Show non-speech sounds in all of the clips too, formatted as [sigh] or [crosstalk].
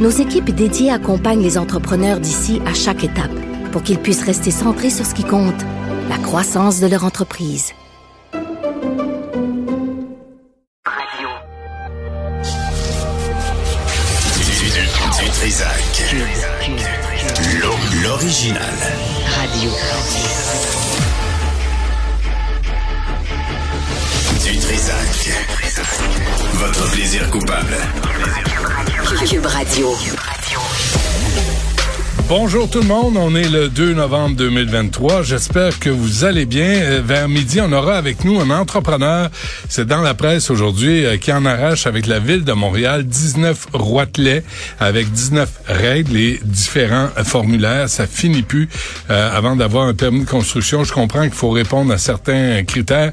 nos équipes dédiées accompagnent les entrepreneurs d'ici à chaque étape pour qu'ils puissent rester centrés sur ce qui compte, la croissance de leur entreprise. Du Trisac. L'o- L'original. Radio. Votre plaisir coupable. Cube Radio. Bonjour tout le monde, on est le 2 novembre 2023. J'espère que vous allez bien. Euh, Vers midi, on aura avec nous un entrepreneur, c'est dans la presse aujourd'hui, euh, qui en arrache avec la ville de Montréal 19 roitelets avec 19 règles et différents euh, formulaires. Ça finit plus euh, avant d'avoir un permis de construction. Je comprends qu'il faut répondre à certains critères,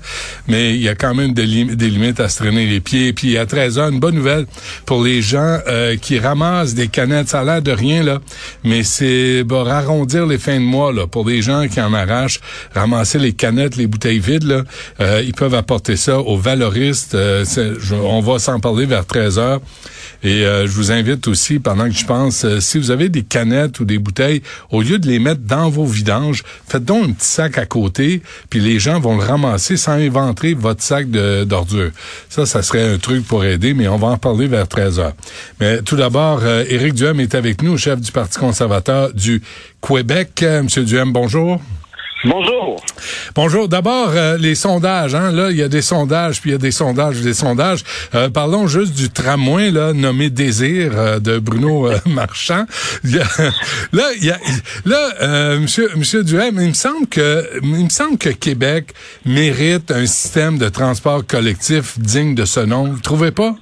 mais il y a quand même des, lim- des limites à se traîner les pieds. Puis à 13 heures, une bonne nouvelle pour les gens euh, qui ramassent des canettes. Ça a l'air de rien, là, mais c'est bah, arrondir les fins de mois là, pour des gens qui en arrachent, ramasser les canettes, les bouteilles vides. Là, euh, ils peuvent apporter ça aux valoristes. Euh, on va s'en parler vers 13 heures. Et euh, je vous invite aussi, pendant que je pense, euh, si vous avez des canettes ou des bouteilles, au lieu de les mettre dans vos vidanges, faites donc un petit sac à côté, puis les gens vont le ramasser sans inventer votre sac d'ordures. Ça, ça serait un truc pour aider, mais on va en parler vers 13 heures. Mais tout d'abord, euh, Éric Duhem est avec nous, chef du Parti conservateur du Québec. Euh, Monsieur Duhem, bonjour. Bonjour. Bonjour. D'abord, euh, les sondages. Hein, là, il y a des sondages, puis il y a des sondages, des sondages. Euh, parlons juste du tramway là, nommé Désir euh, de Bruno [laughs] Marchand. Il y a- là, il y a, là, Monsieur, Monsieur Duhem, il me semble que, il me semble que Québec mérite un système de transport collectif digne de ce nom. Vous trouvez pas?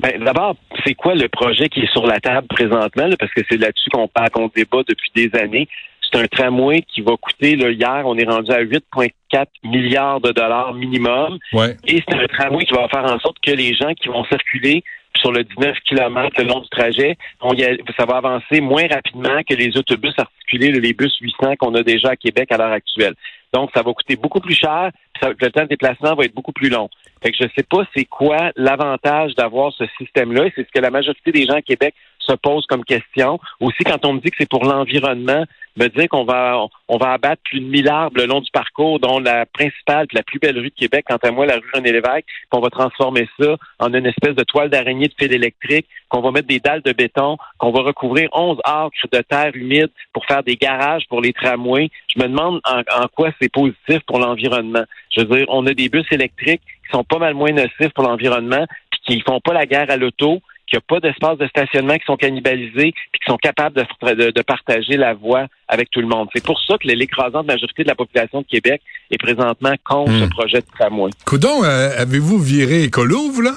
Ben, D'abord, c'est quoi le projet qui est sur la table présentement? là? parce que c'est là-dessus qu'on parle, qu'on débat depuis des années. C'est un tramway qui va coûter, là, hier, on est rendu à 8,4 milliards de dollars minimum. Ouais. Et c'est un tramway qui va faire en sorte que les gens qui vont circuler sur le 19 km le long du trajet, on y a- ça va avancer moins rapidement que les autobus articulés, les bus 800 qu'on a déjà à Québec à l'heure actuelle. Donc, ça va coûter beaucoup plus cher, puis ça- le temps de déplacement va être beaucoup plus long. Fait que je sais pas c'est quoi l'avantage d'avoir ce système-là, c'est ce que la majorité des gens à Québec se posent comme question. Aussi, quand on me dit que c'est pour l'environnement, me dire qu'on va on va abattre plus de 1000 arbres le long du parcours, dont la principale, la plus belle rue de Québec, quant à moi, la rue René-Lévesque, qu'on va transformer ça en une espèce de toile d'araignée de fil électrique, qu'on va mettre des dalles de béton, qu'on va recouvrir 11 acres de terre humide pour faire des garages pour les tramways. Je me demande en, en quoi c'est positif pour l'environnement. Je veux dire, on a des bus électriques qui sont pas mal moins nocifs pour l'environnement, puis qui font pas la guerre à l'auto, qu'il n'y a pas d'espace de stationnement qui sont cannibalisés, puis qui sont capables de, de- de partager la voie avec tout le monde. C'est pour ça que l'écrasante majorité de la population de Québec est présentement contre Hmm. ce projet de tramway. Coudon, euh, avez-vous viré écolo, vous, là?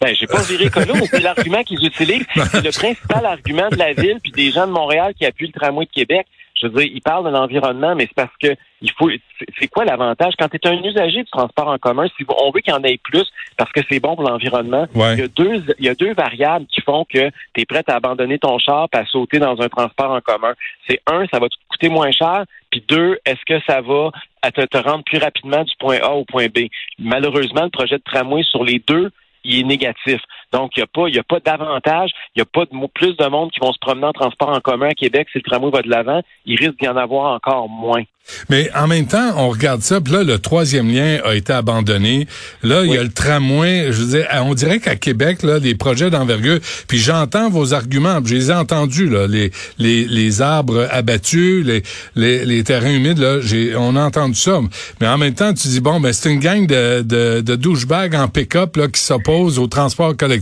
Ben, j'ai pas viré colo, mais [laughs] c'est l'argument qu'ils utilisent. C'est le principal argument de la ville puis des gens de Montréal qui appuient le tramway de Québec. Je veux dire, ils parlent de l'environnement, mais c'est parce que il faut. c'est- C'est quoi l'avantage? Quand tu es un usager du transport en commun Si on veut qu'il y en ait plus, parce que c'est bon pour l'environnement. Ouais. Il y a deux, il y a deux variables qui font que tu es prêt à abandonner ton char et à sauter dans un transport en commun. C'est un, ça va te coûter moins cher. Puis deux, est-ce que ça va à te, te rendre plus rapidement du point A au point B? Malheureusement, le projet de tramway sur les deux il est négatif. Donc, il n'y a pas, il y a pas d'avantage, il n'y a pas de, plus de monde qui vont se promener en transport en commun à Québec si le tramway va de l'avant. Il risque d'y en avoir encore moins. Mais en même temps, on regarde ça, puis là, le troisième lien a été abandonné. Là, il y a le tramway. Je veux dire, on dirait qu'à Québec, là, des projets d'envergure, puis j'entends vos arguments, je les ai entendus, là, les, les, les arbres abattus, les, les, les terrains humides, là, j'ai, on a entendu ça. Mais en même temps, tu dis, bon, ben, c'est une gang de, de, de douchebags en pick-up, là, qui s'opposent au transport collectif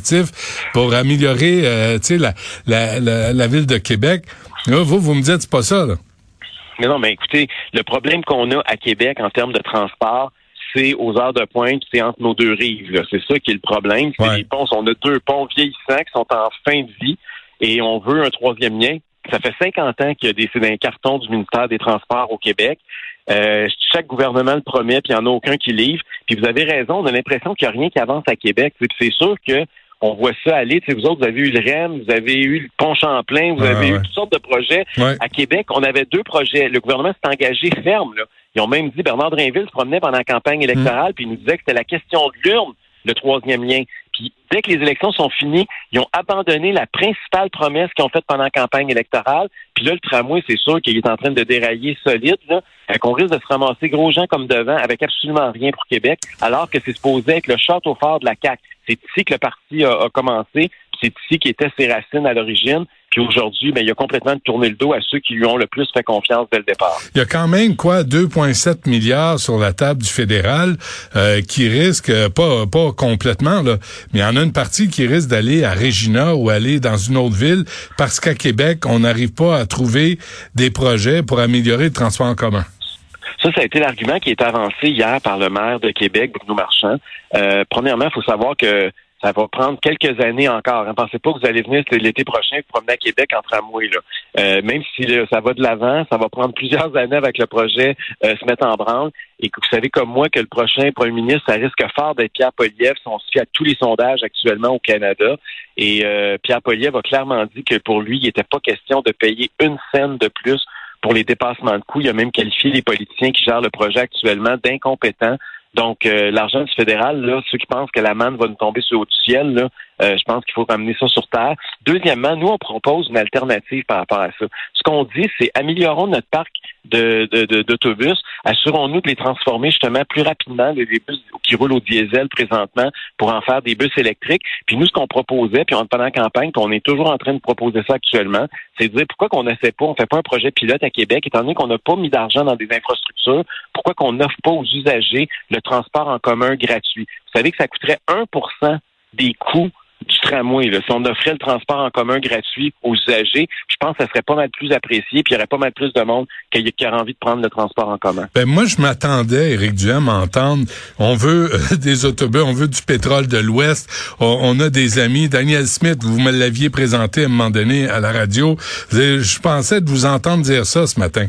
pour améliorer, euh, la, la, la, la ville de Québec. Là, vous, vous me dites, c'est pas ça, là. Mais non, mais écoutez, le problème qu'on a à Québec en termes de transport, c'est aux heures de pointe, c'est entre nos deux rives. C'est ça qui est le problème. C'est Ouais. les ponts. On a deux ponts vieillissants qui sont en fin de vie. et on veut un troisième lien. Ça fait 50 ans qu'il y a des, c'est dans les cartons du ministère des Transports au Québec. Euh, chaque gouvernement le promet, puis il n'y en a aucun qui livre. Puis vous avez raison, on a l'impression qu'il n'y a rien qui avance à Québec. C'est sûr que on voit ça aller. Tu sais, vous autres, vous avez eu le REM, vous avez eu le Pont Champlain, vous Ouais, avez ouais. eu toutes sortes de projets. Ouais. À Québec, on avait deux projets. Le gouvernement s'est engagé ferme. Là. Ils ont même dit, Bernard Drinville se promenait pendant la campagne électorale, puis il nous disait que c'était la question de l'urne, le troisième lien. Puis dès que les élections sont finies, ils ont abandonné la principale promesse qu'ils ont faite pendant la campagne électorale. Puis là, le tramway, c'est sûr qu'il est en train de dérailler solide. Là, qu'on risque de se ramasser gros gens comme devant avec absolument rien pour Québec, alors que c'est supposé être le château fort de la CAQ. C'est ici que le parti a, a commencé, c'est ici qu'étaient ses racines à l'origine. Puis aujourd'hui, ben, il a complètement tourné le dos à ceux qui lui ont le plus fait confiance dès le départ. Il y a quand même quoi 2,7 milliards sur la table du fédéral euh, qui risque euh, pas pas complètement là, mais il y en a une partie qui risque d'aller à Regina ou aller dans une autre ville parce qu'à Québec on n'arrive pas à trouver des projets pour améliorer le transport en commun. Ça, ça a été l'argument qui est avancé hier par le maire de Québec, Bruno Marchand. Euh, premièrement, il faut savoir que ça va prendre quelques années encore. Ne pensez pas que vous allez venir l'été prochain vous promener à Québec en tramway. Là. Euh, même si là, ça va de l'avant, ça va prendre plusieurs années avec le projet euh, se mettre en branle. Et que vous savez comme moi que le prochain premier ministre, ça risque fort d'être Pierre Poliev si on se à tous les sondages actuellement au Canada. Et euh, Pierre Poliev a clairement dit que pour lui, il n'était pas question de payer une scène de plus pour les dépassements de coûts. Il a même qualifié les politiciens qui gèrent le projet actuellement d'incompétents. Donc, euh, l'argent du fédéral, là, ceux qui pensent que la manne va nous tomber sur le haut du ciel, là, euh, je pense qu'il faut ramener ça sur terre. Deuxièmement, nous, on propose une alternative par rapport à ça. Ce qu'on dit, c'est améliorons notre parc de, d'autobus, assurons-nous de les transformer justement plus rapidement, les bus qui roulent au diesel présentement, pour en faire des bus électriques. Puis nous, ce qu'on proposait, puis on est pendant la campagne, puis on est toujours en train de proposer ça actuellement, c'est de dire pourquoi qu'on n'essaie pas, on fait pas un projet pilote à Québec, étant donné qu'on n'a pas mis d'argent dans des infrastructures, pourquoi qu'on n'offre pas aux usagers le transport en commun gratuit? Vous savez que ça coûterait 1% des coûts du tramway. Là. Si on offrait le transport en commun gratuit aux usagers, je pense que ça serait pas mal plus apprécié, puis il y aurait pas mal plus de monde qui, aurait envie de prendre le transport en commun. Ben moi je m'attendais Éric Duhem à entendre on veut euh, [laughs] des autobus, on veut du pétrole de l'ouest, on, on a des amis Daniel Smith, vous me l'aviez présenté à un moment donné à la radio. Je pensais de vous entendre dire ça ce matin.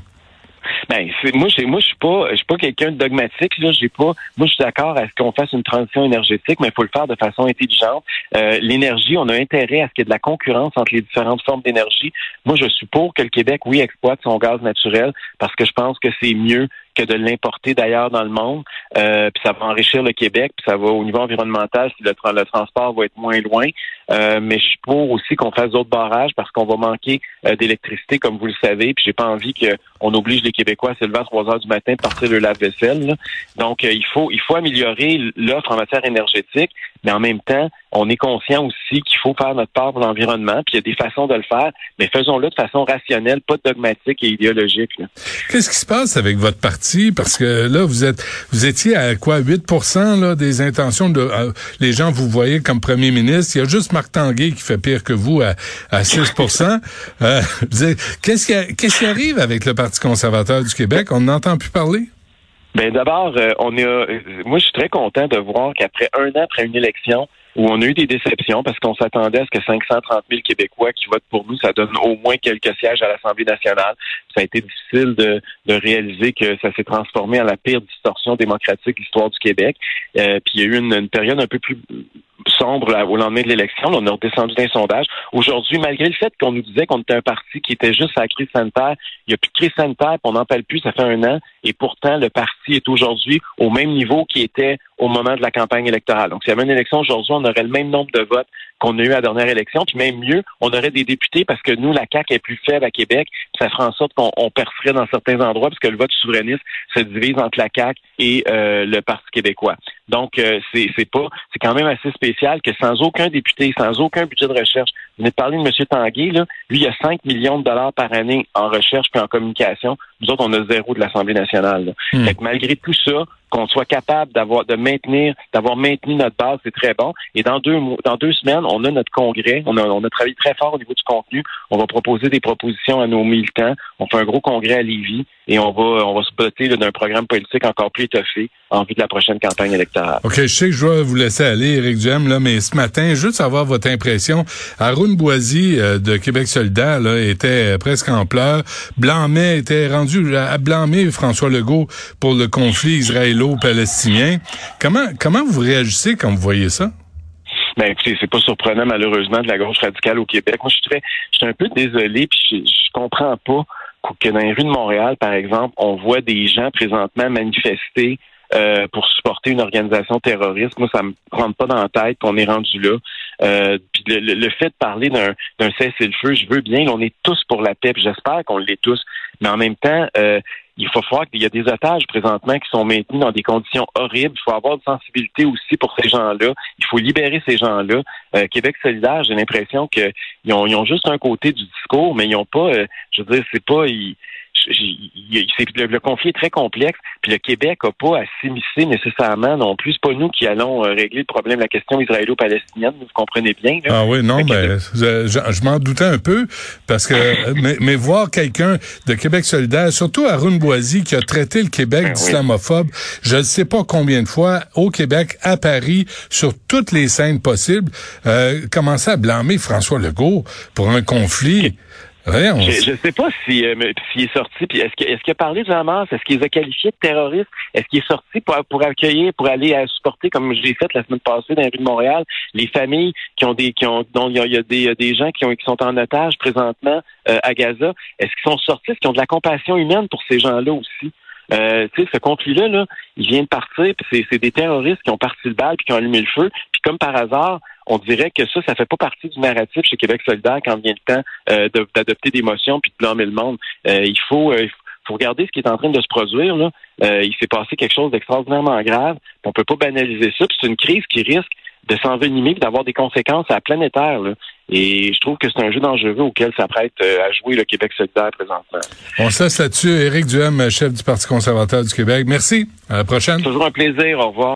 Ben, c'est, moi, j'ai, moi, je suis pas, je suis pas quelqu'un de dogmatique. Là, j'ai pas. Moi, je suis d'accord à ce qu'on fasse une transition énergétique, mais il faut le faire de façon intelligente. Euh, l'énergie, on a intérêt à ce qu'il y ait de la concurrence entre les différentes formes d'énergie. Moi, je suis pour que le Québec, oui, exploite son gaz naturel parce que je pense que c'est mieux que de l'importer d'ailleurs dans le monde. Euh, puis ça va enrichir le Québec, puis ça va au niveau environnemental, si le, le transport va être moins loin. Euh, mais je suis pour aussi qu'on fasse d'autres barrages parce qu'on va manquer euh, d'électricité, comme vous le savez. Puis j'ai pas envie qu'on oblige les Québécois à se lever à 3 heures du matin pour partir le lave-vaisselle. Donc euh, il faut il faut améliorer l'offre en matière énergétique, mais en même temps, on est conscient aussi qu'il faut faire notre part pour l'environnement. Puis il y a des façons de le faire, mais faisons-le de façon rationnelle, pas dogmatique et idéologique. Qu'est-ce qui se passe avec votre parti? Parce que là vous êtes vous étiez à quoi 8% là des intentions de euh, les gens vous voyez comme premier ministre. Il y a juste Marc Tanguay qui fait pire que vous à, à 6 euh, Qu'est-ce qui, qu'est-ce qui arrive avec le Parti conservateur du Québec? On n'entend plus parler. Ben d'abord, euh, on est, euh, moi je suis très content de voir qu'après un an après une élection où on a eu des déceptions parce qu'on s'attendait à ce que 530 000 Québécois qui votent pour nous, ça donne au moins quelques sièges à l'Assemblée nationale. Ça a été difficile de, de réaliser que ça s'est transformé en la pire distorsion démocratique de l'histoire du Québec. Euh, puis il y a eu une, une période un peu plus sombre au lendemain de l'élection. On a redescendu d'un sondage. Aujourd'hui, malgré le fait qu'on nous disait qu'on était un parti qui était juste à la crise sanitaire, il n'y a plus de crise sanitaire, on n'en parle plus, ça fait un an, et pourtant le parti est aujourd'hui au même niveau qu'il était au moment de la campagne électorale. Donc, s'il y avait une élection aujourd'hui, on aurait le même nombre de votes qu'on a eu à la dernière élection, puis même mieux, on aurait des députés parce que nous, la CAQ est plus faible à Québec, puis ça fera en sorte qu'on on percerait dans certains endroits parce que le vote souverainiste se divise entre la CAQ et euh, le Parti québécois. Donc, euh, c'est c'est pas, c'est quand même assez spécial que sans aucun député, sans aucun budget de recherche, vous venez de parler de M. Tanguay, là, lui, il a 5 millions de dollars par année en recherche puis en communication. Nous autres, on a zéro de l'Assemblée nationale. Hmm. Fait que malgré tout ça, qu'on soit capable d'avoir de maintenir, d'avoir maintenu notre base, c'est très bon. Et dans deux mois- dans deux semaines, on a notre congrès. On a, on a travaillé très fort au niveau du contenu. On va proposer des propositions à nos militants. On fait un gros congrès à Lévis. Et on va on va se doter d'un programme politique encore plus étoffé en vue de la prochaine campagne électorale. OK, je sais que je dois vous laisser aller, Éric Duhem, là, mais ce matin, juste avoir votre impression, Arun Boisy euh, de Québec solidaire là, était presque en pleurs. Blanc-Mais était rendu à blâmer François Legault pour le conflit israélo-palestinien. Comment comment vous réagissez quand vous voyez ça? Ben c'est pas surprenant malheureusement de la gauche radicale au Québec. Moi, je suis très, je suis un peu désolé, puis je, je comprends pas que dans les rues de Montréal, par exemple, on voit des gens présentement manifester euh, pour supporter une organisation terroriste. Moi, ça me rentre pas dans la tête qu'on est rendu là. Euh, puis le, le, fait de parler d'un, d'un cessez-le-feu, je veux bien, on est tous pour la paix, j'espère qu'on l'est tous. Mais en même temps, euh, il faut voir qu'il y a des otages présentement qui sont maintenus dans des conditions horribles. Il faut avoir de sensibilité aussi pour ces gens-là. Il faut libérer ces gens-là. Euh, Québec solidaire, j'ai l'impression qu'ils ont, ils ont juste un côté du discours, mais ils n'ont pas, euh, je veux dire, c'est pas, ils, le, le, conflit est très complexe, puis le Québec n'a pas à s'immiscer nécessairement non plus. C'est pas nous qui allons euh, régler le problème la question israélo-palestinienne, vous comprenez bien. Là. Ah oui, non, ben, je, je, m'en doutais un peu, parce que [laughs] mais, mais, voir quelqu'un de Québec solidaire, surtout Arun Boisy, qui a traité le Québec ben, d'islamophobe, je ne sais pas combien de fois, au Québec, à Paris, sur toutes les scènes possibles, euh, commencer à blâmer François Legault pour un conflit. Je ne sais pas si euh, s'il est sorti, puis est-ce qu'il est a parlé du Hamas, est-ce qu'il les a qualifiés de terroristes, est-ce qu'il est sorti pour, pour accueillir, pour aller à supporter, comme j'ai fait la semaine passée dans les rues de Montréal, les familles qui ont des qui ont dont il y a, des, des gens qui ont qui sont en otage présentement euh, à Gaza, est-ce qu'ils sont sortis, est-ce qu'ils ont de la compassion humaine pour ces gens-là aussi? Euh, tu sais, ce conflit-là, là, il vient de partir, puis c'est des terroristes qui ont parti le bal puis qui ont allumé le feu, puis comme par hasard, on dirait que ça, ça fait pas partie du narratif chez Québec solidaire quand vient le temps euh, d'adopter des motions puis de blâmer le monde. Euh, il faut euh, faut regarder ce qui est en train de se produire. Là. il s'est passé quelque chose d'extraordinairement grave. On peut pas banaliser ça. C'est une crise qui risque de s'envenimer d'avoir des conséquences à la planétaire. Là. Et je trouve que c'est un jeu dangereux auquel s'apprête à jouer le Québec solidaire présentement. On se laisse là-dessus. Éric Duhem, chef du Parti conservateur du Québec. Merci. À la prochaine. Toujours un plaisir. Au revoir.